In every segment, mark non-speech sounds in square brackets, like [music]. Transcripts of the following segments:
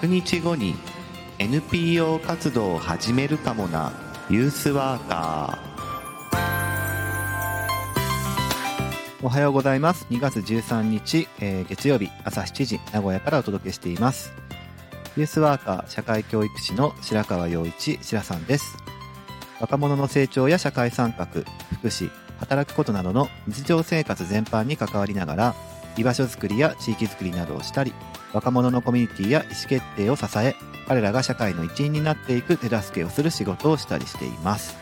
100日後に NPO 活動を始めるかもな。ユースワーカー。おはようございます。2月13日、えー、月曜日朝7時名古屋からお届けしています。ユースワーカー社会教育士の白川陽一白さんです。若者の成長や社会参画福祉働くことなどの日常生活全般に関わりながら居場所づくりや地域づくりなどをしたり若者のコミュニティや意思決定を支え彼らが社会の一員になっていく手助けをする仕事をしたりしています、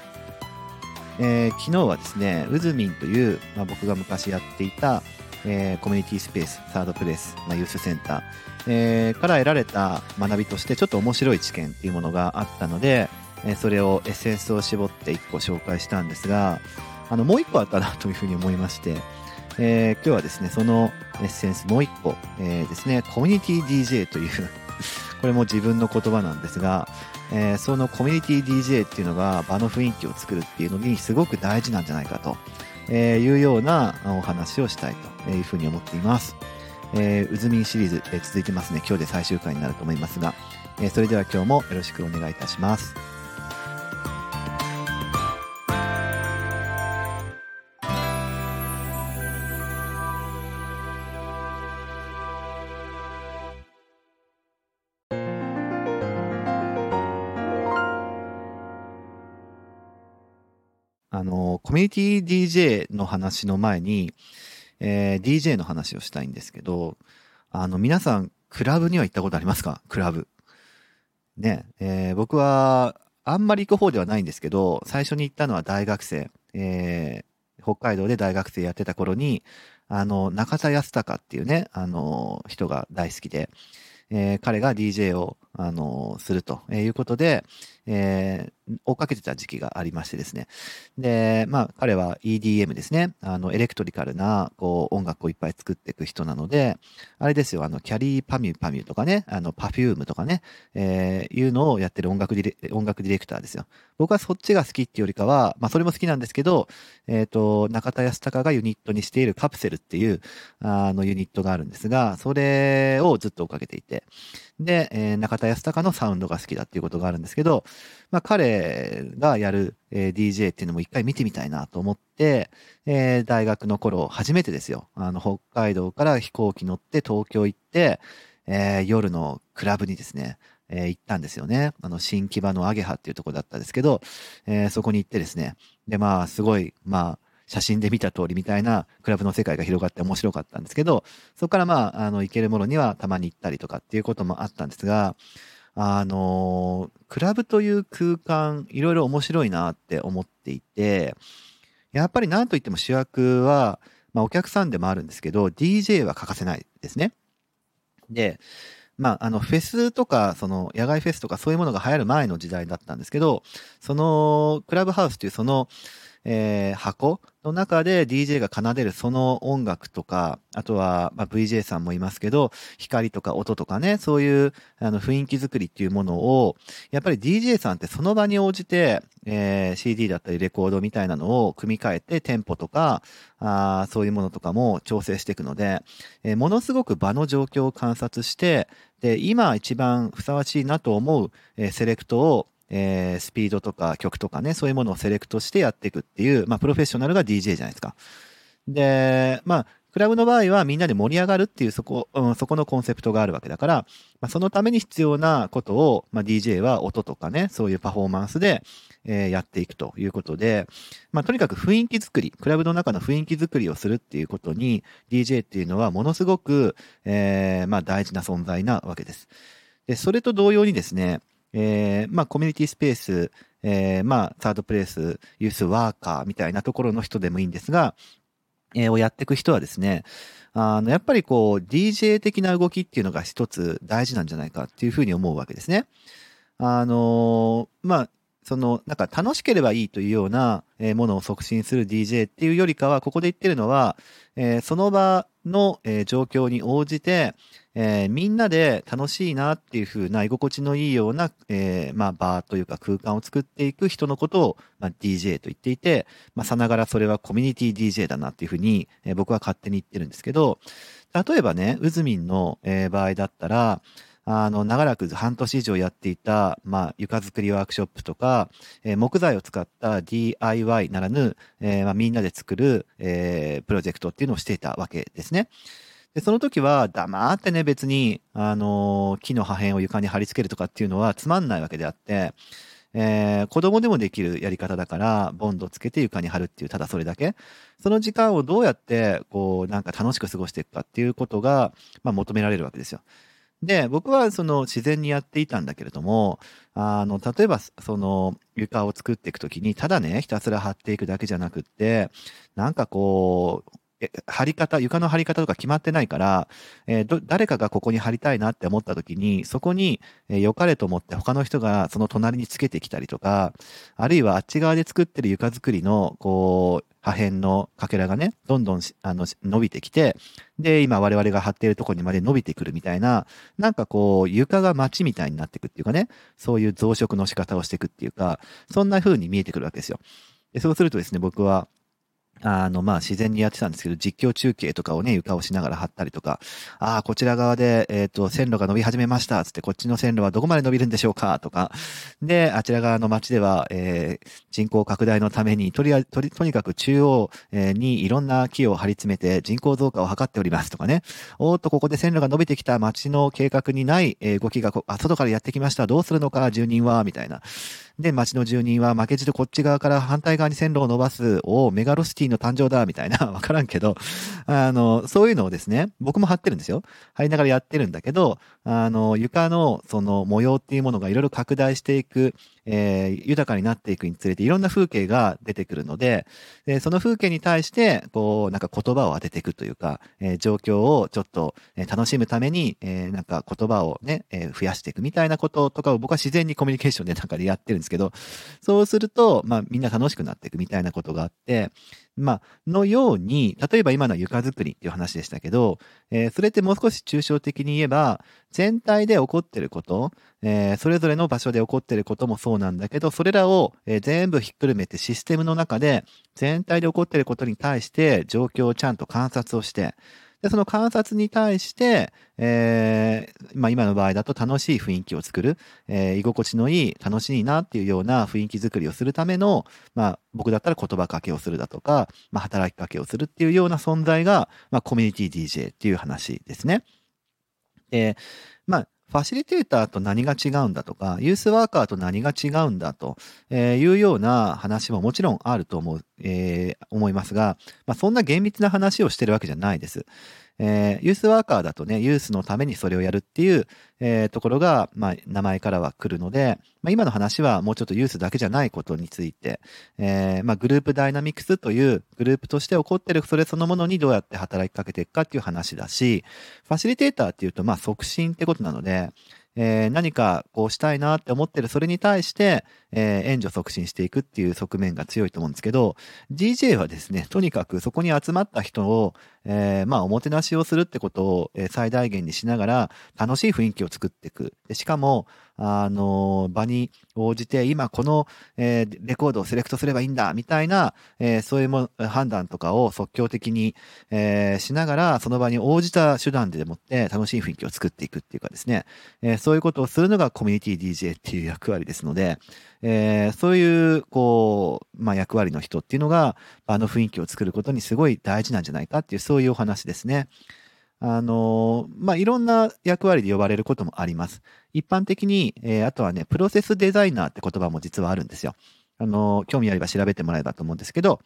えー、昨日はですねうずみんという、まあ、僕が昔やっていた、えー、コミュニティスペースサードプレイス、まあ、ユースセンター、えー、から得られた学びとしてちょっと面白い知見っていうものがあったので、えそれをエッセンスを絞って1個紹介したんですがあのもう1個あったなというふうに思いましてえー、今日はですね、そのエッセンスもう一個、えー、ですね、コミュニティ DJ という [laughs] これも自分の言葉なんですが、えー、そのコミュニティ DJ っていうのが場の雰囲気を作るっていうのにすごく大事なんじゃないかと、えいうようなお話をしたいというふうに思っています。えー、うずみんシリーズ、え、続いてますね。今日で最終回になると思いますが、え、それでは今日もよろしくお願いいたします。の、コミュニティ DJ の話の前に、えー、DJ の話をしたいんですけど、あの、皆さん、クラブには行ったことありますか？クラブ。ね、えー、僕は、あんまり行く方ではないんですけど、最初に行ったのは大学生、えー、北海道で大学生やってた頃に、あの、中田康隆っていうね、あの、人が大好きで、えー、彼が DJ を、あの、するということで、えー、追っかけてた時期がありましてですね。で、まあ、彼は EDM ですね。あの、エレクトリカルな、こう、音楽をいっぱい作っていく人なので、あれですよ、あの、きゃりーぱみゅぱみゅとかね、あの、パフュームとかね、えー、いうのをやってる音楽ディレ、音楽ディレクターですよ。僕はそっちが好きっていうよりかは、まあ、それも好きなんですけど、えっ、ー、と、中田ヤスタカがユニットにしているカプセルっていう、あの、ユニットがあるんですが、それをずっと追っかけていて、で、えー、中田康隆のサウンドが好きだっていうことがあるんですけど、まあ、彼がやる、えー、DJ っていうのも一回見てみたいなと思って、えー、大学の頃、初めてですよ。あの、北海道から飛行機乗って東京行って、えー、夜のクラブにですね、えー、行ったんですよね。あの、新木場のアゲハっていうとこだったんですけど、えー、そこに行ってですね。で、まあ、すごい、まあ、写真で見た通りみたいなクラブの世界が広がって面白かったんですけど、そこからまあ、あの、行けるものにはたまに行ったりとかっていうこともあったんですが、あの、クラブという空間、いろいろ面白いなって思っていて、やっぱり何と言っても主役は、まあお客さんでもあるんですけど、DJ は欠かせないですね。で、まあ、あの、フェスとか、その、野外フェスとかそういうものが流行る前の時代だったんですけど、その、クラブハウスというその、えー、箱の中で DJ が奏でるその音楽とか、あとは、まあ、VJ さんもいますけど、光とか音とかね、そういうあの雰囲気作りっていうものを、やっぱり DJ さんってその場に応じて、えー、CD だったりレコードみたいなのを組み替えてテンポとか、あそういうものとかも調整していくので、えー、ものすごく場の状況を観察して、で、今一番ふさわしいなと思う、えー、セレクトをえー、スピードとか曲とかね、そういうものをセレクトしてやっていくっていう、まあ、プロフェッショナルが DJ じゃないですか。で、まあ、クラブの場合はみんなで盛り上がるっていうそこ、うん、そこのコンセプトがあるわけだから、まあ、そのために必要なことを、まあ、DJ は音とかね、そういうパフォーマンスで、えー、やっていくということで、まあ、とにかく雰囲気作り、クラブの中の雰囲気作りをするっていうことに、DJ っていうのはものすごく、えー、まあ、大事な存在なわけです。で、それと同様にですね、えー、まあ、コミュニティスペース、えー、まあ、サードプレイス、ユースワーカーみたいなところの人でもいいんですが、えー、をやっていく人はですね、あの、やっぱりこう、DJ 的な動きっていうのが一つ大事なんじゃないかっていうふうに思うわけですね。あのまあ、その、なんか楽しければいいというようなものを促進する DJ っていうよりかは、ここで言ってるのは、えー、その場の、えー、状況に応じて、えー、みんなで楽しいなっていう風な居心地のいいような、えー、まあ、場というか空間を作っていく人のことを、まあ、DJ と言っていて、まあ、さながらそれはコミュニティ DJ だなっていう風に、えー、僕は勝手に言ってるんですけど、例えばね、うずみんの、えー、場合だったら、あの、長らく半年以上やっていた、まあ、床作りワークショップとか、えー、木材を使った DIY ならぬ、えー、まあ、みんなで作る、えー、プロジェクトっていうのをしていたわけですね。で、その時は黙ってね、別に、あの、木の破片を床に貼り付けるとかっていうのはつまんないわけであって、えー、子供でもできるやり方だから、ボンドつけて床に貼るっていう、ただそれだけ。その時間をどうやって、こう、なんか楽しく過ごしていくかっていうことが、まあ、求められるわけですよ。で、僕はその自然にやっていたんだけれども、あの、例えばその床を作っていくときに、ただね、ひたすら貼っていくだけじゃなくって、なんかこう、貼り方、床の貼り方とか決まってないから、えー、誰かがここに貼りたいなって思った時に、そこに、えー、良かれと思って他の人がその隣につけてきたりとか、あるいはあっち側で作ってる床作りの、こう、破片のかけらがね、どんどんあの伸びてきて、で、今我々が張っているところにまで伸びてくるみたいな、なんかこう、床が街みたいになっていくっていうかね、そういう増殖の仕方をしていくっていうか、そんな風に見えてくるわけですよ。でそうするとですね、僕は、あの、まあ、自然にやってたんですけど、実況中継とかをね、床をしながら貼ったりとか、ああ、こちら側で、えっ、ー、と、線路が伸び始めました、つって、こっちの線路はどこまで伸びるんでしょうか、とか、で、あちら側の街では、えー、人口拡大のために、とりあえず、とり、とにかく中央にいろんな木を張り詰めて人口増加を図っておりますとかね、おっと、ここで線路が伸びてきた街の計画にない動きが、あ、外からやってきました、どうするのか、住人は、みたいな。で、町の住人は負けじとこっち側から反対側に線路を伸ばす、おメガロシティの誕生だ、みたいな、[laughs] わからんけど、あの、そういうのをですね、僕も貼ってるんですよ。貼りながらやってるんだけど、あの、床のその模様っていうものがいろいろ拡大していく、えー、豊かになっていくにつれていろんな風景が出てくるので、でその風景に対して、こう、なんか言葉を当てていくというか、えー、状況をちょっと楽しむために、えー、なんか言葉をね、え、増やしていくみたいなこととかを僕は自然にコミュニケーションでなんかでやってるんですけど、そうすると、まあみんな楽しくなっていくみたいなことがあって、まあ、のように、例えば今の床作りっていう話でしたけど、えー、それってもう少し抽象的に言えば、全体で起こってること、えー、それぞれの場所で起こってることもそうなんだけど、それらを、えー、全部ひっくるめてシステムの中で、全体で起こってることに対して状況をちゃんと観察をして、で、その観察に対して、えー、まあ今の場合だと楽しい雰囲気を作る、えー、居心地のいい、楽しいなっていうような雰囲気作りをするための、まあ僕だったら言葉かけをするだとか、まあ働きかけをするっていうような存在が、まあコミュニティ DJ っていう話ですね。で、まあファシリテーターと何が違うんだとか、ユースワーカーと何が違うんだというような話ももちろんあると思う、えー、思いますが、まあ、そんな厳密な話をしてるわけじゃないです。えー、ユースワーカーだとね、ユースのためにそれをやるっていう、えー、ところが、まあ、名前からは来るので、まあ、今の話はもうちょっとユースだけじゃないことについて、えー、まあ、グループダイナミクスというグループとして起こってるそれそのものにどうやって働きかけていくかっていう話だし、ファシリテーターっていうと、まあ、促進ってことなので、えー、何かこうしたいなって思ってるそれに対して、えー、援助促進していくっていう側面が強いと思うんですけど、DJ はですね、とにかくそこに集まった人を、えー、まあ、おもてなしをするってことを、最大限にしながら、楽しい雰囲気を作っていく。でしかも、あの、場に応じて、今この、えー、レコードをセレクトすればいいんだ、みたいな、えー、そういうも判断とかを即興的に、えー、しながら、その場に応じた手段でもって楽しい雰囲気を作っていくっていうかですね、え、そういうことをするのがコミュニティ DJ っていう役割ですので、え、そういう、こう、まあ、役割の人っていうのが、あの雰囲気を作ることにすごい大事なんじゃないかっていう、そういうお話ですね。あの、まあ、いろんな役割で呼ばれることもあります。一般的に、えー、あとはね、プロセスデザイナーって言葉も実はあるんですよ。あの、興味あれば調べてもらえばと思うんですけど、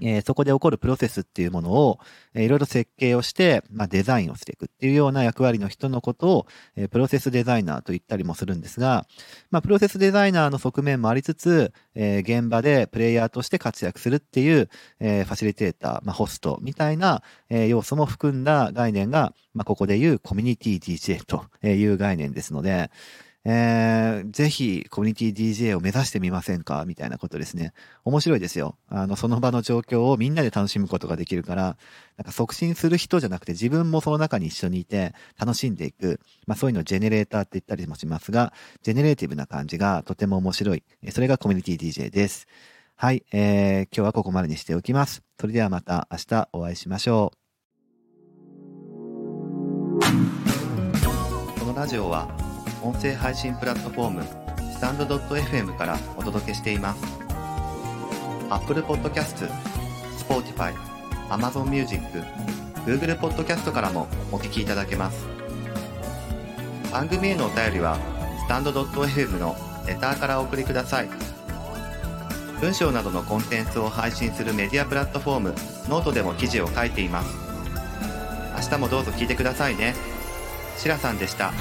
えー、そこで起こるプロセスっていうものを、えー、いろいろ設計をして、まあ、デザインをしていくっていうような役割の人のことを、えー、プロセスデザイナーと言ったりもするんですが、まあ、プロセスデザイナーの側面もありつつ、えー、現場でプレイヤーとして活躍するっていう、えー、ファシリテーター、まあ、ホストみたいな、えー、要素も含んだ概念が、まあ、ここで言うコミュニティ DJ という概念ですので、えー、ぜひコミュニティ DJ を目指してみませんか？みたいなことですね。面白いですよ。あの、その場の状況をみんなで楽しむことができるから、なんか促進する人じゃなくて自分もその中に一緒にいて楽しんでいく。まあそういうのをジェネレーターって言ったりもしますが、 generative な感じがとても面白い。それがコミュニティ DJ です。はい、えー、今日はここまでにしておきます。それではまた明日お会いしましょう。このラジオは音声配信プラットフォームスタンド .fm からお届けしています Apple Podcast、Spotify、Amazon Music、Google Podcast からもお聞きいただけます番組へのお便りはスタンド .fm のレターからお送りください文章などのコンテンツを配信するメディアプラットフォームノートでも記事を書いています明日もどうぞ聞いてくださいね。しらさんでした。